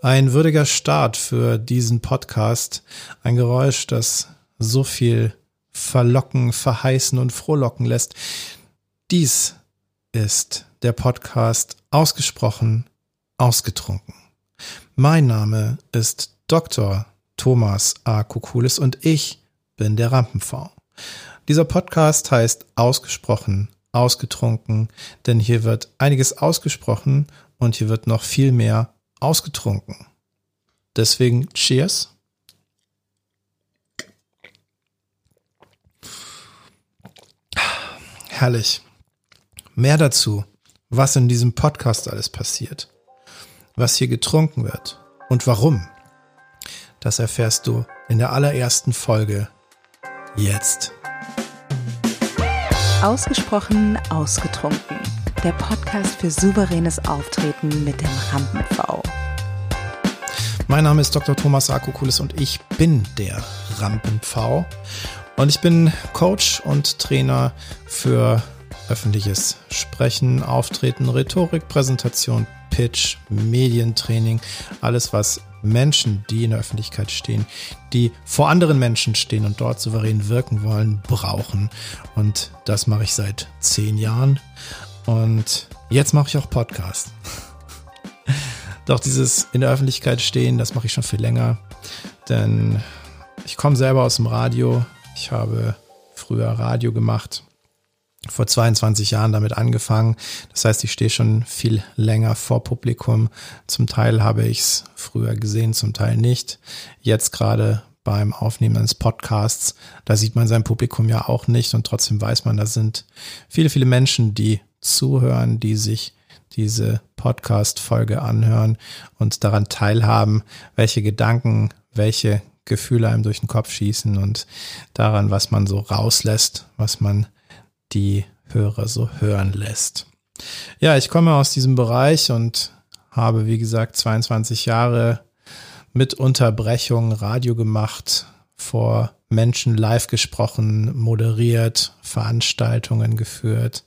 Ein würdiger Start für diesen Podcast. Ein Geräusch, das so viel verlocken, verheißen und frohlocken lässt. Dies ist der Podcast ausgesprochen, ausgetrunken. Mein Name ist Dr. Thomas A. Kukulis und ich bin der Rampenv. Dieser Podcast heißt ausgesprochen, ausgetrunken, denn hier wird einiges ausgesprochen und hier wird noch viel mehr ausgetrunken. Deswegen Cheers. Herrlich. Mehr dazu, was in diesem Podcast alles passiert, was hier getrunken wird und warum, das erfährst du in der allerersten Folge jetzt. Ausgesprochen ausgetrunken. Der Podcast für souveränes Auftreten mit dem Rampen-V. Mein Name ist Dr. Thomas Akokulis und ich bin der Rampen-V. Und ich bin Coach und Trainer für öffentliches Sprechen, Auftreten, Rhetorik, Präsentation, Pitch, Medientraining, alles was Menschen, die in der Öffentlichkeit stehen, die vor anderen Menschen stehen und dort souverän wirken wollen, brauchen. Und das mache ich seit zehn Jahren. Und jetzt mache ich auch Podcast. Doch dieses in der Öffentlichkeit stehen, das mache ich schon viel länger. Denn ich komme selber aus dem Radio. Ich habe früher Radio gemacht vor 22 Jahren damit angefangen. Das heißt, ich stehe schon viel länger vor Publikum. Zum Teil habe ich es früher gesehen, zum Teil nicht. Jetzt gerade beim Aufnehmen eines Podcasts, da sieht man sein Publikum ja auch nicht und trotzdem weiß man, da sind viele, viele Menschen, die zuhören, die sich diese Podcast-Folge anhören und daran teilhaben, welche Gedanken, welche Gefühle einem durch den Kopf schießen und daran, was man so rauslässt, was man die Hörer so hören lässt. Ja, ich komme aus diesem Bereich und habe, wie gesagt, 22 Jahre mit Unterbrechung Radio gemacht, vor Menschen live gesprochen, moderiert, Veranstaltungen geführt,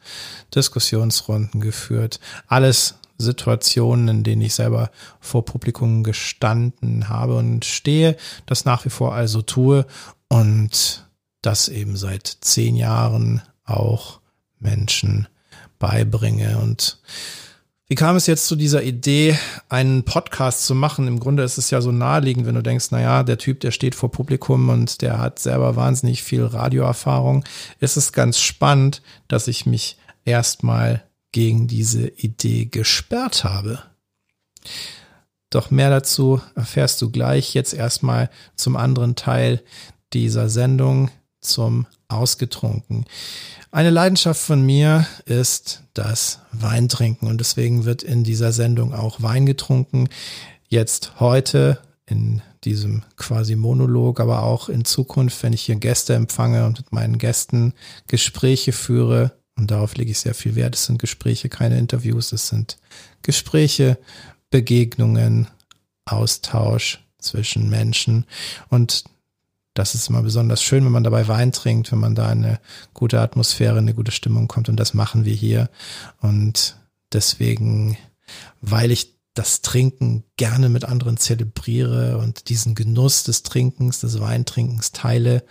Diskussionsrunden geführt, alles Situationen, in denen ich selber vor Publikum gestanden habe und stehe, das nach wie vor also tue und das eben seit zehn Jahren auch Menschen beibringe. Und wie kam es jetzt zu dieser Idee, einen Podcast zu machen? Im Grunde ist es ja so naheliegend, wenn du denkst, naja, der Typ, der steht vor Publikum und der hat selber wahnsinnig viel Radioerfahrung. Ist es ganz spannend, dass ich mich erstmal gegen diese Idee gesperrt habe. Doch mehr dazu erfährst du gleich jetzt erstmal zum anderen Teil dieser Sendung zum Ausgetrunken. Eine Leidenschaft von mir ist das Weintrinken und deswegen wird in dieser Sendung auch Wein getrunken. Jetzt heute in diesem quasi Monolog, aber auch in Zukunft, wenn ich hier Gäste empfange und mit meinen Gästen Gespräche führe. Und darauf lege ich sehr viel Wert. Es sind Gespräche, keine Interviews. Es sind Gespräche, Begegnungen, Austausch zwischen Menschen. Und das ist immer besonders schön, wenn man dabei Wein trinkt, wenn man da eine gute Atmosphäre, eine gute Stimmung kommt. Und das machen wir hier. Und deswegen, weil ich das Trinken gerne mit anderen zelebriere und diesen Genuss des Trinkens, des Weintrinkens teile,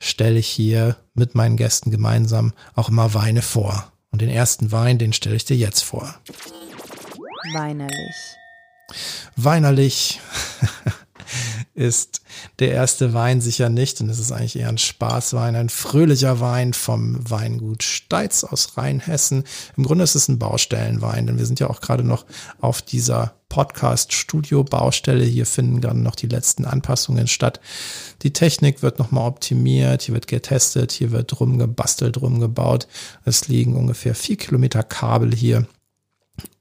stelle ich hier mit meinen Gästen gemeinsam auch immer Weine vor. Und den ersten Wein, den stelle ich dir jetzt vor. Weinerlich. Weinerlich. ist der erste Wein sicher nicht. Und es ist eigentlich eher ein Spaßwein, ein fröhlicher Wein vom Weingut Steitz aus Rheinhessen. Im Grunde ist es ein Baustellenwein, denn wir sind ja auch gerade noch auf dieser Podcast-Studio-Baustelle. Hier finden gerade noch die letzten Anpassungen statt. Die Technik wird nochmal optimiert, hier wird getestet, hier wird rumgebastelt, rumgebaut. Es liegen ungefähr vier Kilometer Kabel hier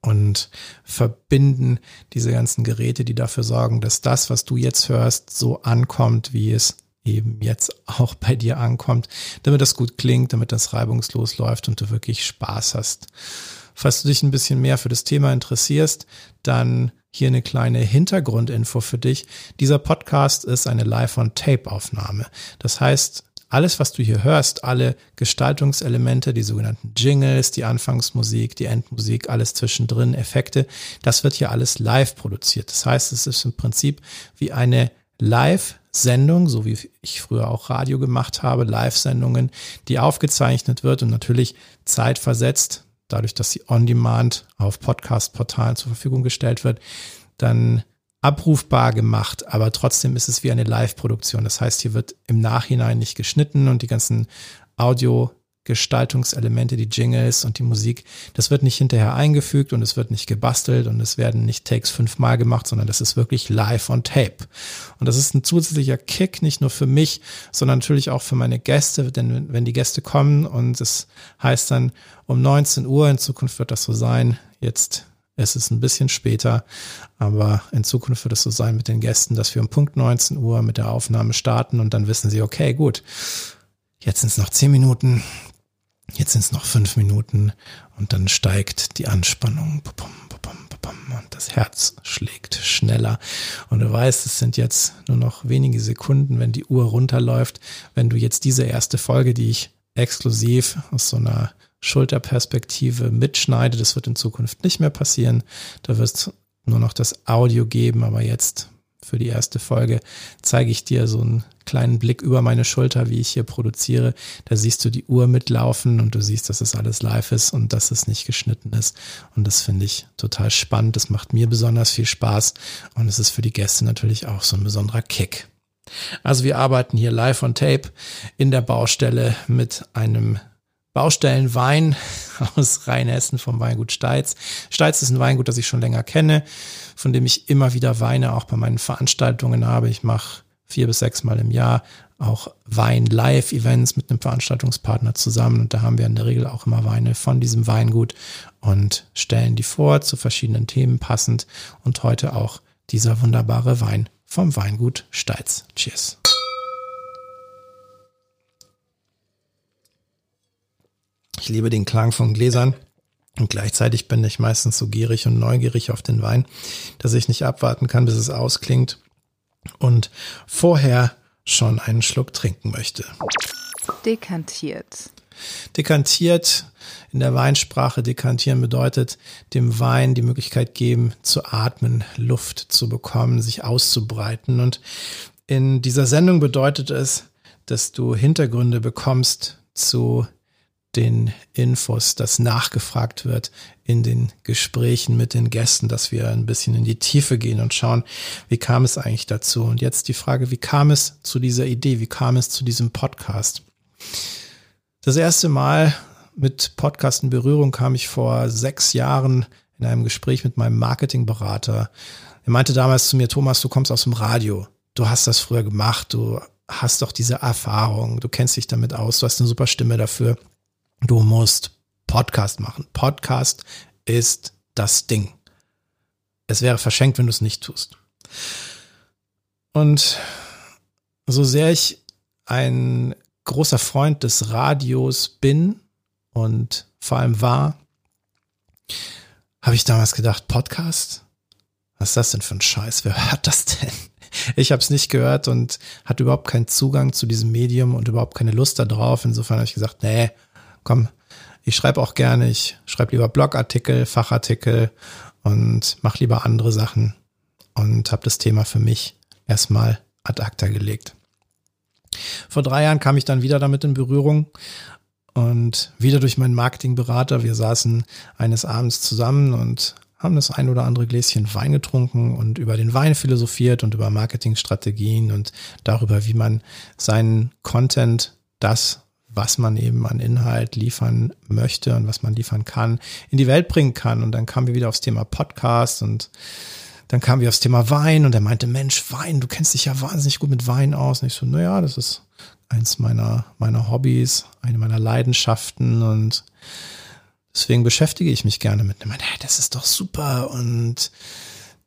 und verbinden diese ganzen Geräte, die dafür sorgen, dass das, was du jetzt hörst, so ankommt, wie es eben jetzt auch bei dir ankommt, damit das gut klingt, damit das reibungslos läuft und du wirklich Spaß hast. Falls du dich ein bisschen mehr für das Thema interessierst, dann hier eine kleine Hintergrundinfo für dich. Dieser Podcast ist eine Live-on-Tape-Aufnahme. Das heißt, alles, was du hier hörst, alle Gestaltungselemente, die sogenannten Jingles, die Anfangsmusik, die Endmusik, alles zwischendrin, Effekte, das wird hier alles live produziert. Das heißt, es ist im Prinzip wie eine Live-Sendung, so wie ich früher auch Radio gemacht habe, Live-Sendungen, die aufgezeichnet wird und natürlich zeitversetzt, dadurch, dass sie on demand auf Podcast-Portalen zur Verfügung gestellt wird, dann abrufbar gemacht, aber trotzdem ist es wie eine Live-Produktion. Das heißt, hier wird im Nachhinein nicht geschnitten und die ganzen Audio Gestaltungselemente, die Jingles und die Musik, das wird nicht hinterher eingefügt und es wird nicht gebastelt und es werden nicht Takes fünfmal gemacht, sondern das ist wirklich live on tape. Und das ist ein zusätzlicher Kick, nicht nur für mich, sondern natürlich auch für meine Gäste, denn wenn die Gäste kommen und es heißt dann um 19 Uhr, in Zukunft wird das so sein, jetzt es ist ein bisschen später, aber in Zukunft wird es so sein mit den Gästen, dass wir um Punkt 19 Uhr mit der Aufnahme starten und dann wissen sie, okay, gut, jetzt sind es noch 10 Minuten, jetzt sind es noch 5 Minuten und dann steigt die Anspannung. Und das Herz schlägt schneller. Und du weißt, es sind jetzt nur noch wenige Sekunden, wenn die Uhr runterläuft, wenn du jetzt diese erste Folge, die ich exklusiv aus so einer Schulterperspektive mitschneide. Das wird in Zukunft nicht mehr passieren. Da wird es nur noch das Audio geben, aber jetzt für die erste Folge zeige ich dir so einen kleinen Blick über meine Schulter, wie ich hier produziere. Da siehst du die Uhr mitlaufen und du siehst, dass es alles live ist und dass es nicht geschnitten ist. Und das finde ich total spannend. Das macht mir besonders viel Spaß und es ist für die Gäste natürlich auch so ein besonderer Kick. Also wir arbeiten hier live on tape in der Baustelle mit einem Baustellenwein aus Rheinhessen vom Weingut Steitz. Steitz ist ein Weingut, das ich schon länger kenne, von dem ich immer wieder Weine auch bei meinen Veranstaltungen habe. Ich mache vier bis sechs Mal im Jahr auch Wein-Live-Events mit einem Veranstaltungspartner zusammen und da haben wir in der Regel auch immer Weine von diesem Weingut und stellen die vor zu verschiedenen Themen passend und heute auch dieser wunderbare Wein vom Weingut Steitz. Cheers. Ich liebe den Klang von Gläsern. Und gleichzeitig bin ich meistens so gierig und neugierig auf den Wein, dass ich nicht abwarten kann, bis es ausklingt und vorher schon einen Schluck trinken möchte. Dekantiert. Dekantiert in der Weinsprache dekantieren bedeutet dem Wein die Möglichkeit geben zu atmen, Luft zu bekommen, sich auszubreiten. Und in dieser Sendung bedeutet es, dass du Hintergründe bekommst zu den Infos, dass nachgefragt wird in den Gesprächen mit den Gästen, dass wir ein bisschen in die Tiefe gehen und schauen, wie kam es eigentlich dazu? Und jetzt die Frage, wie kam es zu dieser Idee? Wie kam es zu diesem Podcast? Das erste Mal mit Podcast in Berührung kam ich vor sechs Jahren in einem Gespräch mit meinem Marketingberater. Er meinte damals zu mir, Thomas, du kommst aus dem Radio. Du hast das früher gemacht. Du hast doch diese Erfahrung. Du kennst dich damit aus. Du hast eine super Stimme dafür. Du musst Podcast machen. Podcast ist das Ding. Es wäre verschenkt, wenn du es nicht tust. Und so sehr ich ein großer Freund des Radios bin und vor allem war, habe ich damals gedacht, Podcast? Was ist das denn für ein Scheiß? Wer hört das denn? Ich habe es nicht gehört und hatte überhaupt keinen Zugang zu diesem Medium und überhaupt keine Lust darauf. Insofern habe ich gesagt, nee, komm, ich schreibe auch gerne, ich schreibe lieber Blogartikel, Fachartikel und mache lieber andere Sachen und habe das Thema für mich erstmal ad acta gelegt. Vor drei Jahren kam ich dann wieder damit in Berührung und wieder durch meinen Marketingberater. Wir saßen eines Abends zusammen und haben das ein oder andere Gläschen Wein getrunken und über den Wein philosophiert und über Marketingstrategien und darüber, wie man seinen Content, das, was man eben an Inhalt liefern möchte und was man liefern kann, in die Welt bringen kann. Und dann kamen wir wieder aufs Thema Podcast und dann kamen wir aufs Thema Wein und er meinte, Mensch, Wein, du kennst dich ja wahnsinnig gut mit Wein aus. Und ich so, naja, das ist eins meiner, meiner Hobbys, eine meiner Leidenschaften und deswegen beschäftige ich mich gerne mit dem. Hey, das ist doch super und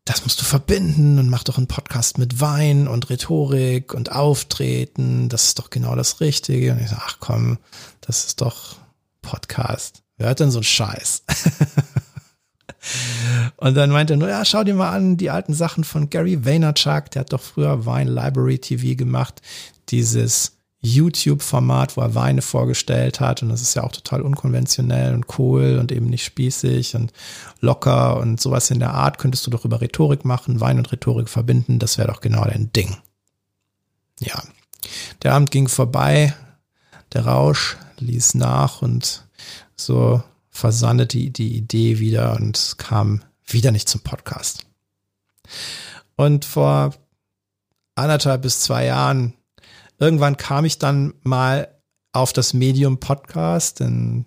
das musst du verbinden und mach doch einen Podcast mit Wein und Rhetorik und Auftreten. Das ist doch genau das Richtige. Und ich sage, ach komm, das ist doch Podcast. Wer hört denn so einen Scheiß? und dann meinte er nur, ja, schau dir mal an, die alten Sachen von Gary Vaynerchuk. Der hat doch früher Wine Library TV gemacht. Dieses YouTube-Format, wo er Weine vorgestellt hat. Und das ist ja auch total unkonventionell und cool und eben nicht spießig und locker und sowas in der Art könntest du doch über Rhetorik machen, Wein und Rhetorik verbinden. Das wäre doch genau dein Ding. Ja, der Abend ging vorbei, der Rausch ließ nach und so versandete die Idee wieder und kam wieder nicht zum Podcast. Und vor anderthalb bis zwei Jahren, irgendwann kam ich dann mal auf das Medium Podcast, denn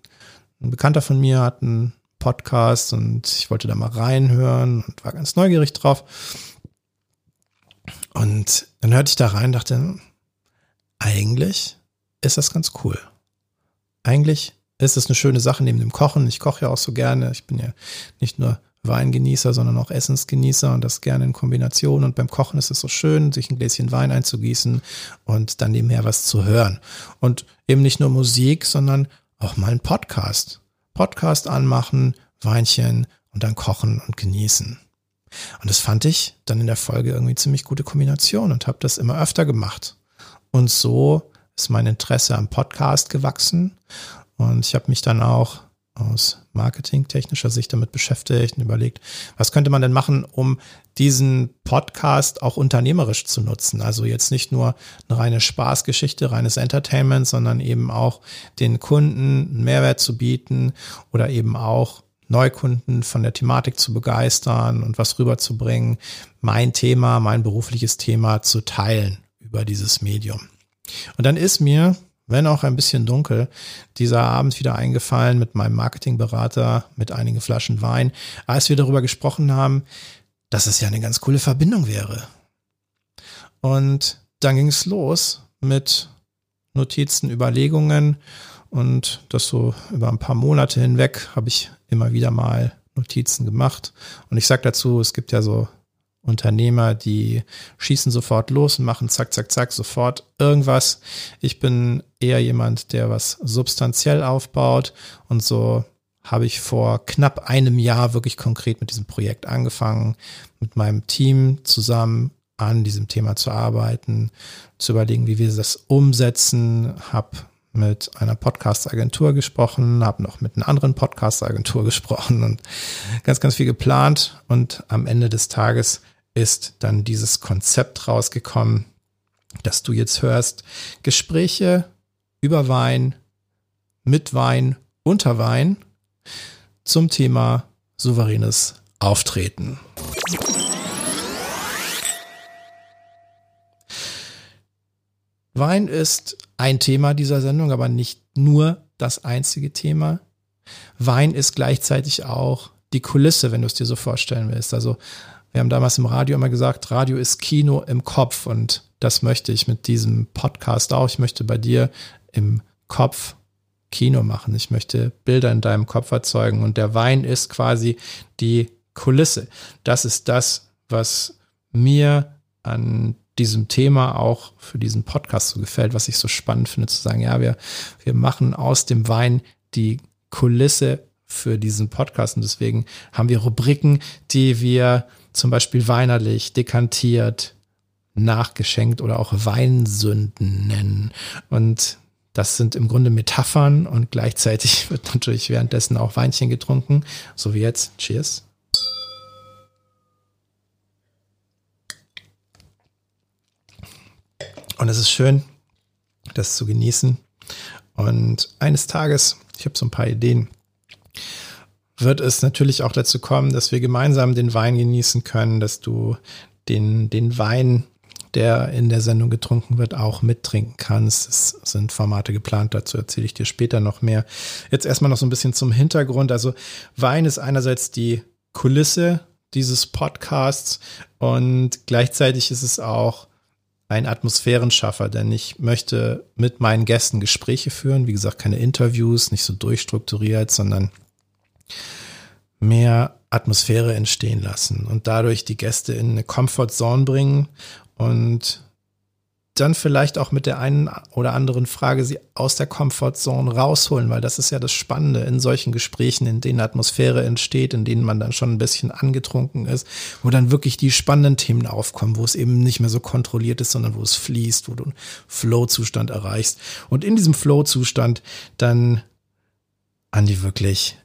ein Bekannter von mir hat einen Podcast und ich wollte da mal reinhören und war ganz neugierig drauf. Und dann hörte ich da rein dachte, eigentlich ist das ganz cool. Eigentlich ist es eine schöne Sache neben dem Kochen. Ich koche ja auch so gerne. Ich bin ja nicht nur Weingenießer, sondern auch Essensgenießer und das gerne in Kombination. Und beim Kochen ist es so schön, sich ein Gläschen Wein einzugießen und dann nebenher was zu hören. Und eben nicht nur Musik, sondern auch mal ein Podcast. Podcast anmachen, Weinchen und dann kochen und genießen. Und das fand ich dann in der Folge irgendwie ziemlich gute Kombination und habe das immer öfter gemacht. Und so ist mein Interesse am Podcast gewachsen. Und ich habe mich dann auch aus marketingtechnischer Sicht damit beschäftigt und überlegt, was könnte man denn machen, um diesen Podcast auch unternehmerisch zu nutzen. Also jetzt nicht nur eine reine Spaßgeschichte, reines Entertainment, sondern eben auch den Kunden einen Mehrwert zu bieten oder eben auch Neukunden von der Thematik zu begeistern und was rüberzubringen, mein Thema, mein berufliches Thema zu teilen über dieses Medium. Und dann ist mir wenn auch ein bisschen dunkel, dieser Abend wieder eingefallen mit meinem Marketingberater, mit einigen Flaschen Wein, als wir darüber gesprochen haben, dass es ja eine ganz coole Verbindung wäre. Und dann ging es los mit Notizen, Überlegungen und das so über ein paar Monate hinweg habe ich immer wieder mal Notizen gemacht. Und ich sage dazu, es gibt ja so Unternehmer, die schießen sofort los und machen zack, zack, zack, sofort irgendwas. Ich bin eher jemand, der was substanziell aufbaut und so habe ich vor knapp einem Jahr wirklich konkret mit diesem Projekt angefangen, mit meinem Team zusammen an diesem Thema zu arbeiten, zu überlegen, wie wir das umsetzen, habe mit einer Podcast-Agentur gesprochen, habe noch mit einer anderen Podcast-Agentur gesprochen und ganz, ganz viel geplant. Und am Ende des Tages ist dann dieses Konzept rausgekommen, dass du jetzt hörst. Gespräche über Wein, mit Wein, unter Wein zum Thema souveränes Auftreten. Wein ist ein Thema dieser Sendung, aber nicht nur das einzige Thema. Wein ist gleichzeitig auch die Kulisse, wenn du es dir so vorstellen willst. Also wir haben damals im Radio immer gesagt, Radio ist Kino im Kopf und das möchte ich mit diesem Podcast auch. Ich möchte bei dir im Kopf Kino machen. Ich möchte Bilder in deinem Kopf erzeugen und der Wein ist quasi die Kulisse. Das ist das, was mir an diesem Thema auch für diesen Podcast so gefällt, was ich so spannend finde, zu sagen, ja, wir, wir machen aus dem Wein die Kulisse für diesen Podcast und deswegen haben wir Rubriken, die wir zum Beispiel weinerlich, dekantiert, nachgeschenkt oder auch Weinsünden nennen. Und das sind im Grunde Metaphern und gleichzeitig wird natürlich währenddessen auch Weinchen getrunken, so wie jetzt. Cheers. Und es ist schön, das zu genießen. Und eines Tages, ich habe so ein paar Ideen, wird es natürlich auch dazu kommen, dass wir gemeinsam den Wein genießen können, dass du den, den Wein, der in der Sendung getrunken wird, auch mittrinken kannst. Es sind Formate geplant, dazu erzähle ich dir später noch mehr. Jetzt erstmal noch so ein bisschen zum Hintergrund. Also Wein ist einerseits die Kulisse dieses Podcasts und gleichzeitig ist es auch ein Atmosphärenschaffer, denn ich möchte mit meinen Gästen Gespräche führen. Wie gesagt, keine Interviews, nicht so durchstrukturiert, sondern mehr Atmosphäre entstehen lassen und dadurch die Gäste in eine Comfort Zone bringen und dann vielleicht auch mit der einen oder anderen Frage sie aus der Comfortzone rausholen, weil das ist ja das Spannende in solchen Gesprächen, in denen Atmosphäre entsteht, in denen man dann schon ein bisschen angetrunken ist, wo dann wirklich die spannenden Themen aufkommen, wo es eben nicht mehr so kontrolliert ist, sondern wo es fließt, wo du einen Flow-Zustand erreichst. Und in diesem Flow-Zustand dann an die wirklich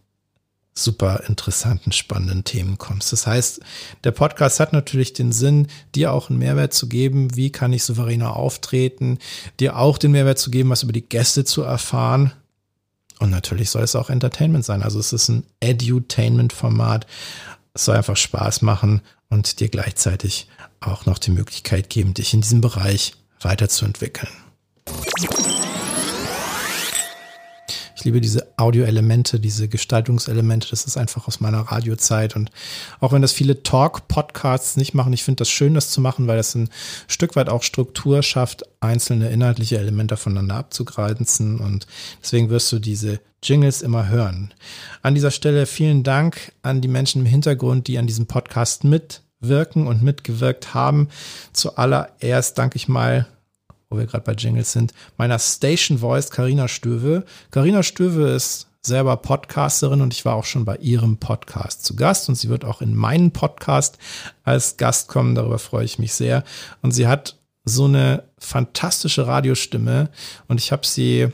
super interessanten, spannenden Themen kommst. Das heißt, der Podcast hat natürlich den Sinn, dir auch einen Mehrwert zu geben, wie kann ich souveräner auftreten, dir auch den Mehrwert zu geben, was über die Gäste zu erfahren. Und natürlich soll es auch Entertainment sein. Also es ist ein Edutainment-Format. Es soll einfach Spaß machen und dir gleichzeitig auch noch die Möglichkeit geben, dich in diesem Bereich weiterzuentwickeln. Liebe diese Audioelemente, diese Gestaltungselemente. Das ist einfach aus meiner Radiozeit. Und auch wenn das viele Talk-Podcasts nicht machen, ich finde das schön, das zu machen, weil das ein Stück weit auch Struktur schafft, einzelne inhaltliche Elemente voneinander abzugrenzen. Und deswegen wirst du diese Jingles immer hören. An dieser Stelle vielen Dank an die Menschen im Hintergrund, die an diesem Podcast mitwirken und mitgewirkt haben. Zuallererst danke ich mal wir gerade bei Jingles sind, meiner Station Voice Karina Stöwe. Karina Stöwe ist selber Podcasterin und ich war auch schon bei ihrem Podcast zu Gast und sie wird auch in meinen Podcast als Gast kommen. Darüber freue ich mich sehr. Und sie hat so eine fantastische Radiostimme und ich habe sie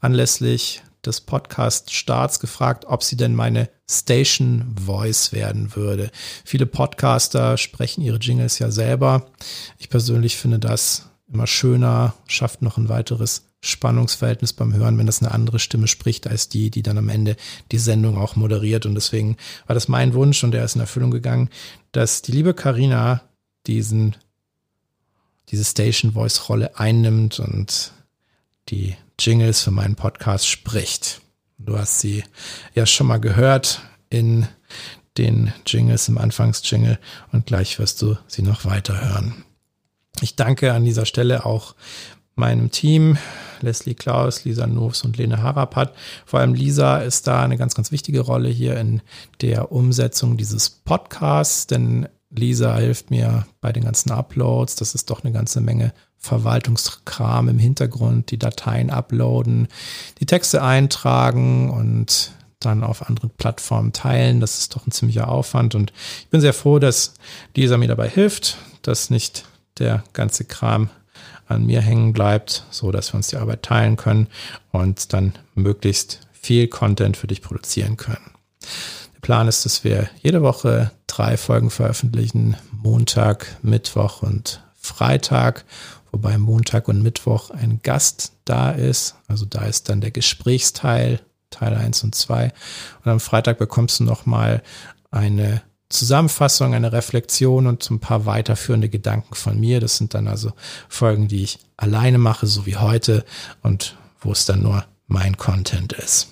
anlässlich des Podcast-Starts gefragt, ob sie denn meine Station Voice werden würde. Viele Podcaster sprechen ihre Jingles ja selber. Ich persönlich finde das immer schöner, schafft noch ein weiteres Spannungsverhältnis beim Hören, wenn das eine andere Stimme spricht als die, die dann am Ende die Sendung auch moderiert. Und deswegen war das mein Wunsch und der ist in Erfüllung gegangen, dass die liebe Karina diesen, diese Station Voice Rolle einnimmt und die Jingles für meinen Podcast spricht. Du hast sie ja schon mal gehört in den Jingles im Anfangsjingle und gleich wirst du sie noch weiter hören. Ich danke an dieser Stelle auch meinem Team, Leslie Klaus, Lisa Noves und Lene Harapat. Vor allem Lisa ist da eine ganz, ganz wichtige Rolle hier in der Umsetzung dieses Podcasts, denn Lisa hilft mir bei den ganzen Uploads. Das ist doch eine ganze Menge Verwaltungskram im Hintergrund, die Dateien uploaden, die Texte eintragen und dann auf anderen Plattformen teilen. Das ist doch ein ziemlicher Aufwand und ich bin sehr froh, dass Lisa mir dabei hilft, dass nicht der ganze Kram an mir hängen bleibt, so dass wir uns die Arbeit teilen können und dann möglichst viel Content für dich produzieren können. Der Plan ist, dass wir jede Woche drei Folgen veröffentlichen, Montag, Mittwoch und Freitag, wobei Montag und Mittwoch ein Gast da ist. Also da ist dann der Gesprächsteil, Teil 1 und 2. Und am Freitag bekommst du nochmal eine Zusammenfassung, eine Reflexion und ein paar weiterführende Gedanken von mir. Das sind dann also Folgen, die ich alleine mache, so wie heute und wo es dann nur mein Content ist.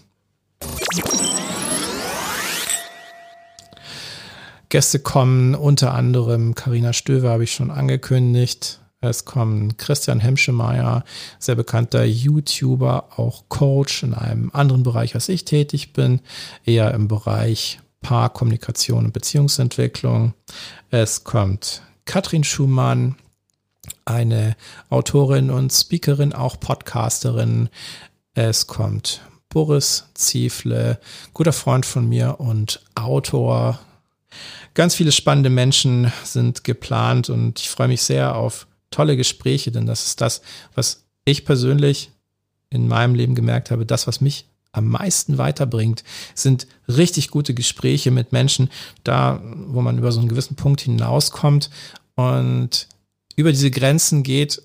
Gäste kommen unter anderem Karina Stöver habe ich schon angekündigt. Es kommen Christian Hemschemeyer, sehr bekannter YouTuber, auch Coach in einem anderen Bereich, als ich tätig bin, eher im Bereich Paarkommunikation und Beziehungsentwicklung. Es kommt Katrin Schumann, eine Autorin und Speakerin, auch Podcasterin. Es kommt Boris Ziefle, guter Freund von mir und Autor. Ganz viele spannende Menschen sind geplant und ich freue mich sehr auf tolle Gespräche, denn das ist das, was ich persönlich in meinem Leben gemerkt habe, das, was mich am meisten weiterbringt, sind richtig gute Gespräche mit Menschen, da, wo man über so einen gewissen Punkt hinauskommt und über diese Grenzen geht.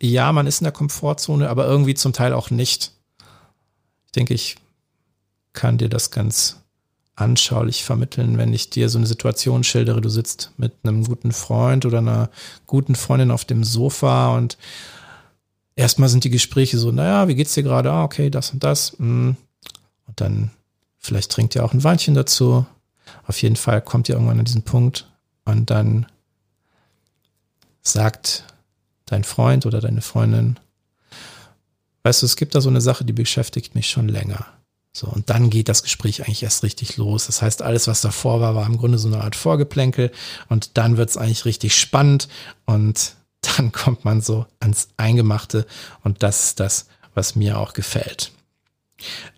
Ja, man ist in der Komfortzone, aber irgendwie zum Teil auch nicht. Ich denke, ich kann dir das ganz anschaulich vermitteln, wenn ich dir so eine Situation schildere. Du sitzt mit einem guten Freund oder einer guten Freundin auf dem Sofa und erstmal sind die Gespräche so, naja, wie geht's dir gerade? Ah, okay, das und das. Hm. Und dann vielleicht trinkt ihr auch ein Weinchen dazu. Auf jeden Fall kommt ihr irgendwann an diesen Punkt und dann sagt dein Freund oder deine Freundin, weißt du, es gibt da so eine Sache, die beschäftigt mich schon länger. So, und dann geht das Gespräch eigentlich erst richtig los. Das heißt, alles, was davor war, war im Grunde so eine Art Vorgeplänkel und dann wird's eigentlich richtig spannend und dann kommt man so ans Eingemachte und das ist das, was mir auch gefällt.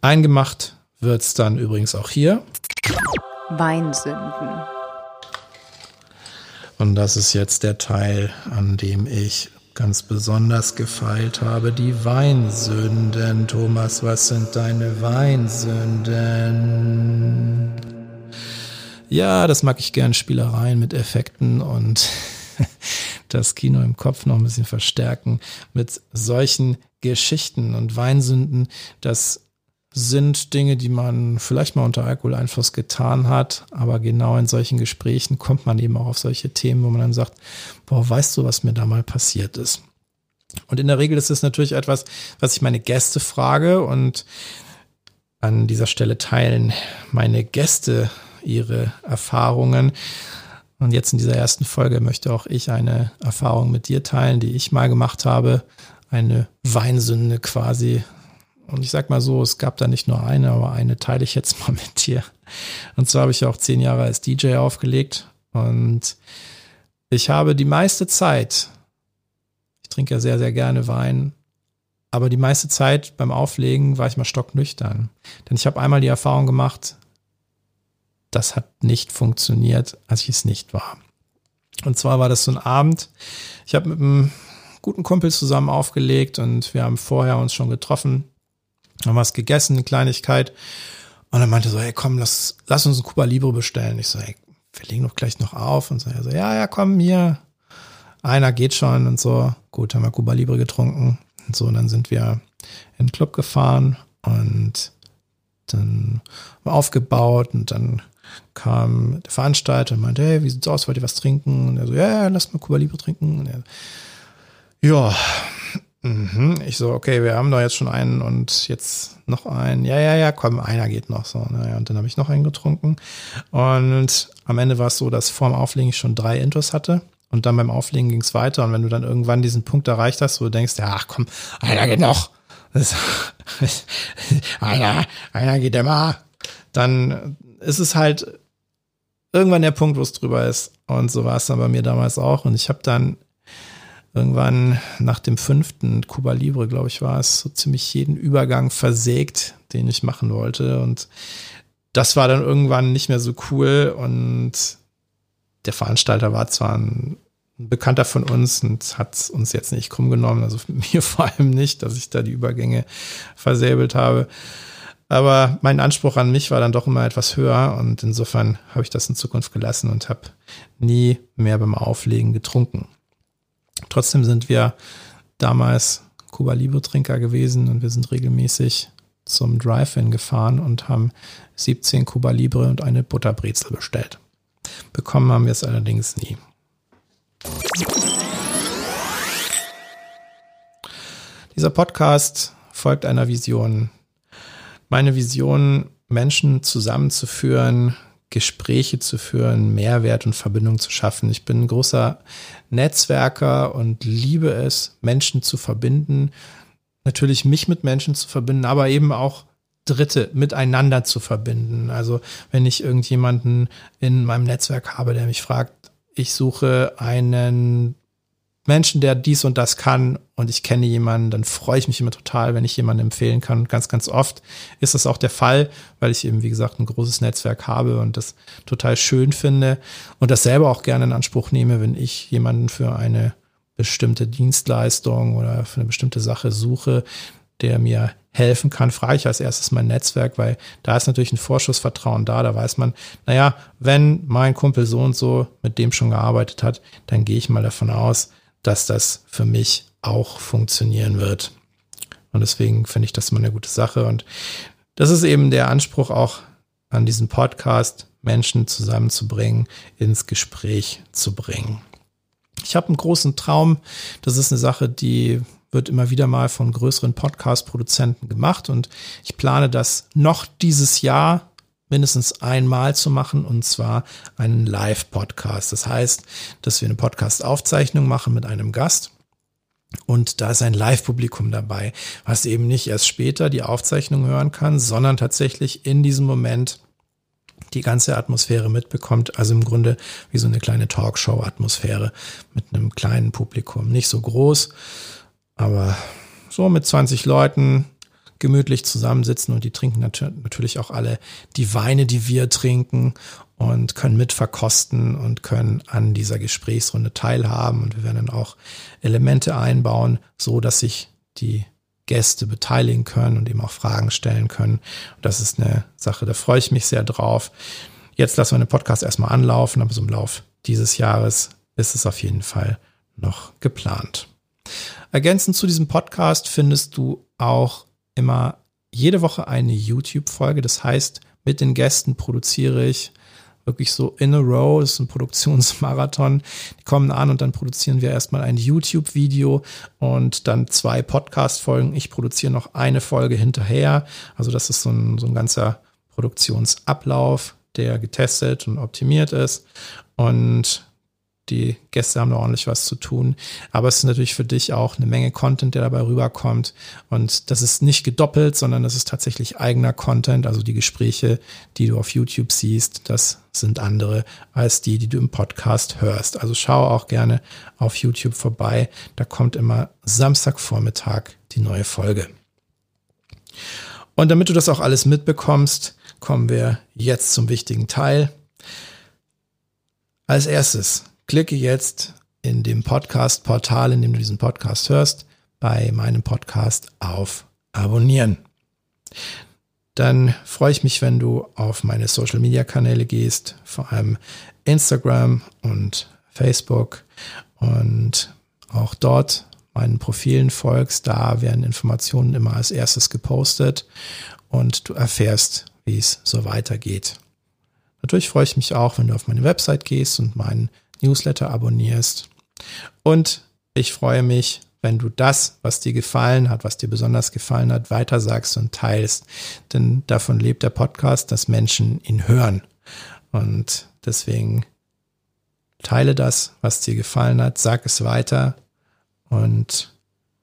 Eingemacht wird's dann übrigens auch hier. Weinsünden. Und das ist jetzt der Teil, an dem ich ganz besonders gefeilt habe. Die Weinsünden. Thomas, was sind deine Weinsünden? Ja, das mag ich gern, Spielereien mit Effekten und das Kino im Kopf noch ein bisschen verstärken mit solchen Geschichten und Weinsünden. Das sind Dinge, die man vielleicht mal unter Alkoholeinfluss getan hat, aber genau in solchen Gesprächen kommt man eben auch auf solche Themen, wo man dann sagt, boah, weißt du, was mir da mal passiert ist? Und in der Regel ist es natürlich etwas, was ich meine Gäste frage und an dieser Stelle teilen meine Gäste ihre Erfahrungen. Und jetzt in dieser ersten Folge möchte auch ich eine Erfahrung mit dir teilen, die ich mal gemacht habe. Eine Weinsünde quasi, und ich sag mal so, es gab da nicht nur eine, aber eine teile ich jetzt mal mit dir. Und zwar habe ich auch zehn Jahre als DJ aufgelegt und ich habe die meiste Zeit, ich trinke ja sehr, sehr gerne Wein, aber die meiste Zeit beim Auflegen war ich mal stocknüchtern. Denn ich habe einmal die Erfahrung gemacht, das hat nicht funktioniert, als ich es nicht war. Und zwar war das so ein Abend, ich habe mit einem guten Kumpel zusammen aufgelegt und wir haben vorher uns schon getroffen haben was gegessen, eine Kleinigkeit. Und dann meinte so, hey, komm, lass, lass uns ein Cuba Libre bestellen. Ich so, hey, wir legen doch gleich noch auf. Und so, er so, ja, ja, komm, hier. Einer geht schon und so. Gut, haben wir Cuba Libre getrunken. Und so, und dann sind wir in den Club gefahren und dann aufgebaut und dann kam der Veranstalter und meinte, hey, wie sieht's aus, wollt ihr was trinken? Und er so, ja, ja, lass mal Cuba Libre trinken. Und er, ja, Mhm. Ich so, okay, wir haben doch jetzt schon einen und jetzt noch einen. Ja, ja, ja, komm, einer geht noch so. Naja, und dann habe ich noch einen getrunken. Und am Ende war es so, dass vorm Auflegen ich schon drei Intos hatte. Und dann beim Auflegen ging es weiter. Und wenn du dann irgendwann diesen Punkt erreicht hast, wo du denkst, ja, ach komm, einer geht noch. Einer, einer geht immer. Dann ist es halt irgendwann der Punkt, wo es drüber ist. Und so war es dann bei mir damals auch. Und ich habe dann irgendwann nach dem fünften Cuba Libre, glaube ich, war es, so ziemlich jeden Übergang versägt, den ich machen wollte. Und das war dann irgendwann nicht mehr so cool. Und der Veranstalter war zwar ein Bekannter von uns und hat uns jetzt nicht krumm genommen, also mir vor allem nicht, dass ich da die Übergänge versäbelt habe. Aber mein Anspruch an mich war dann doch immer etwas höher und insofern habe ich das in Zukunft gelassen und habe nie mehr beim Auflegen getrunken. Trotzdem sind wir damals Cuba Libre Trinker gewesen und wir sind regelmäßig zum Drive-In gefahren und haben 17 Cuba Libre und eine Butterbrezel bestellt. Bekommen haben wir es allerdings nie. Dieser Podcast folgt einer Vision. Meine Vision, Menschen zusammenzuführen, Gespräche zu führen, Mehrwert und Verbindung zu schaffen. Ich bin ein großer Netzwerker und liebe es, Menschen zu verbinden. Natürlich mich mit Menschen zu verbinden, aber eben auch Dritte miteinander zu verbinden. Also wenn ich irgendjemanden in meinem Netzwerk habe, der mich fragt, ich suche einen Menschen, der dies und das kann und ich kenne jemanden, dann freue ich mich immer total, wenn ich jemanden empfehlen kann. Und ganz, ganz oft ist das auch der Fall, weil ich eben, wie gesagt, ein großes Netzwerk habe und das total schön finde und das selber auch gerne in Anspruch nehme, wenn ich jemanden für eine bestimmte Dienstleistung oder für eine bestimmte Sache suche, der mir helfen kann, frage ich als erstes mein Netzwerk, weil da ist natürlich ein Vorschussvertrauen da. Da weiß man, naja, wenn mein Kumpel so und so mit dem schon gearbeitet hat, dann gehe ich mal davon aus, dass das für mich auch funktionieren wird. Und deswegen finde ich das immer eine gute Sache. Und das ist eben der Anspruch auch an diesem Podcast, Menschen zusammenzubringen, ins Gespräch zu bringen. Ich habe einen großen Traum. Das ist eine Sache, die wird immer wieder mal von größeren Podcast-Produzenten gemacht und ich plane das noch dieses Jahr mindestens einmal zu machen und zwar einen Live-Podcast. Das heißt, dass wir eine Podcast-Aufzeichnung machen mit einem Gast. Und da ist ein Live-Publikum dabei, was eben nicht erst später die Aufzeichnung hören kann, sondern tatsächlich in diesem Moment die ganze Atmosphäre mitbekommt. Also im Grunde wie so eine kleine Talkshow-Atmosphäre mit einem kleinen Publikum. Nicht so groß, aber so mit 20 Leuten gemütlich zusammensitzen und die trinken natürlich auch alle die Weine, die wir trinken und können mitverkosten und können an dieser Gesprächsrunde teilhaben. Und wir werden dann auch Elemente einbauen, so dass sich die Gäste beteiligen können und eben auch Fragen stellen können. Und das ist eine Sache, da freue ich mich sehr drauf. Jetzt lassen wir den Podcast erstmal anlaufen, aber so im Lauf dieses Jahres ist es auf jeden Fall noch geplant. Ergänzend zu diesem Podcast findest du auch immer jede Woche eine YouTube-Folge. Das heißt, mit den Gästen produziere ich wirklich so in a row, das ist ein Produktionsmarathon. Die kommen an und dann produzieren wir erstmal ein YouTube-Video und dann zwei Podcast-Folgen. Ich produziere noch eine Folge hinterher. Also das ist so ein, so ein ganzer Produktionsablauf, der getestet und optimiert ist. Und die Gäste haben da ordentlich was zu tun. Aber es ist natürlich für dich auch eine Menge Content, der dabei rüberkommt. Und das ist nicht gedoppelt, sondern das ist tatsächlich eigener Content. Also die Gespräche, die du auf YouTube siehst, das sind andere als die, die du im Podcast hörst. Also schau auch gerne auf YouTube vorbei. Da kommt immer Samstagvormittag die neue Folge. Und damit du das auch alles mitbekommst, kommen wir jetzt zum wichtigen Teil. Als erstes klicke jetzt in dem Podcast-Portal, in dem du diesen Podcast hörst, bei meinem Podcast auf Abonnieren. Dann freue ich mich, wenn du auf meine Social-Media-Kanäle gehst, vor allem Instagram und Facebook und auch dort meinen Profilen folgst. Da werden Informationen immer als erstes gepostet und du erfährst, wie es so weitergeht. Natürlich freue ich mich auch, wenn du auf meine Website gehst und meinen Newsletter abonnierst. Und ich freue mich, wenn du das, was dir gefallen hat, was dir besonders gefallen hat, weitersagst und teilst. Denn davon lebt der Podcast, dass Menschen ihn hören. Und deswegen teile das, was dir gefallen hat, sag es weiter und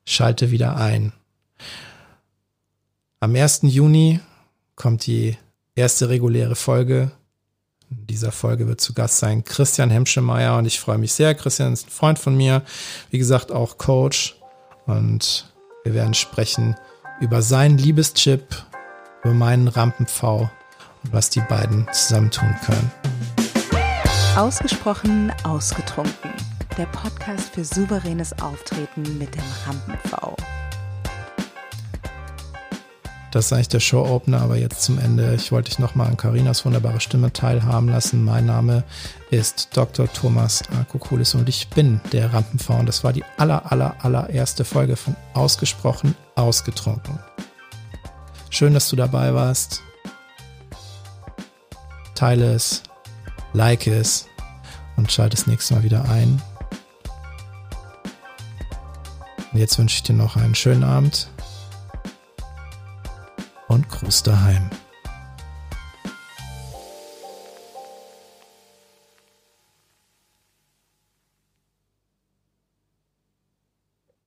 schalte wieder ein. Am 1. Juni kommt die erste reguläre Folge in dieser Folge wird zu Gast sein Christian Hemschemeyer und ich freue mich sehr. Christian ist ein Freund von mir, wie gesagt auch Coach und wir werden sprechen über seinen Liebeschip, über meinen Rampen-V und was die beiden zusammen tun können. Ausgesprochen ausgetrunken. Der Podcast für souveränes Auftreten mit dem Rampen-V. Das ist eigentlich der Show-Opener, aber jetzt zum Ende. Ich wollte dich nochmal an Karinas wunderbare Stimme teilhaben lassen. Mein Name ist Dr. Thomas Akokulis und ich bin der Rampenfrau. Und das war die aller, aller, allererste Folge von Ausgesprochen Ausgetrunken. Schön, dass du dabei warst. Teile es, like es und schalte das nächste Mal wieder ein. Und jetzt wünsche ich dir noch einen schönen Abend Gruß Heim.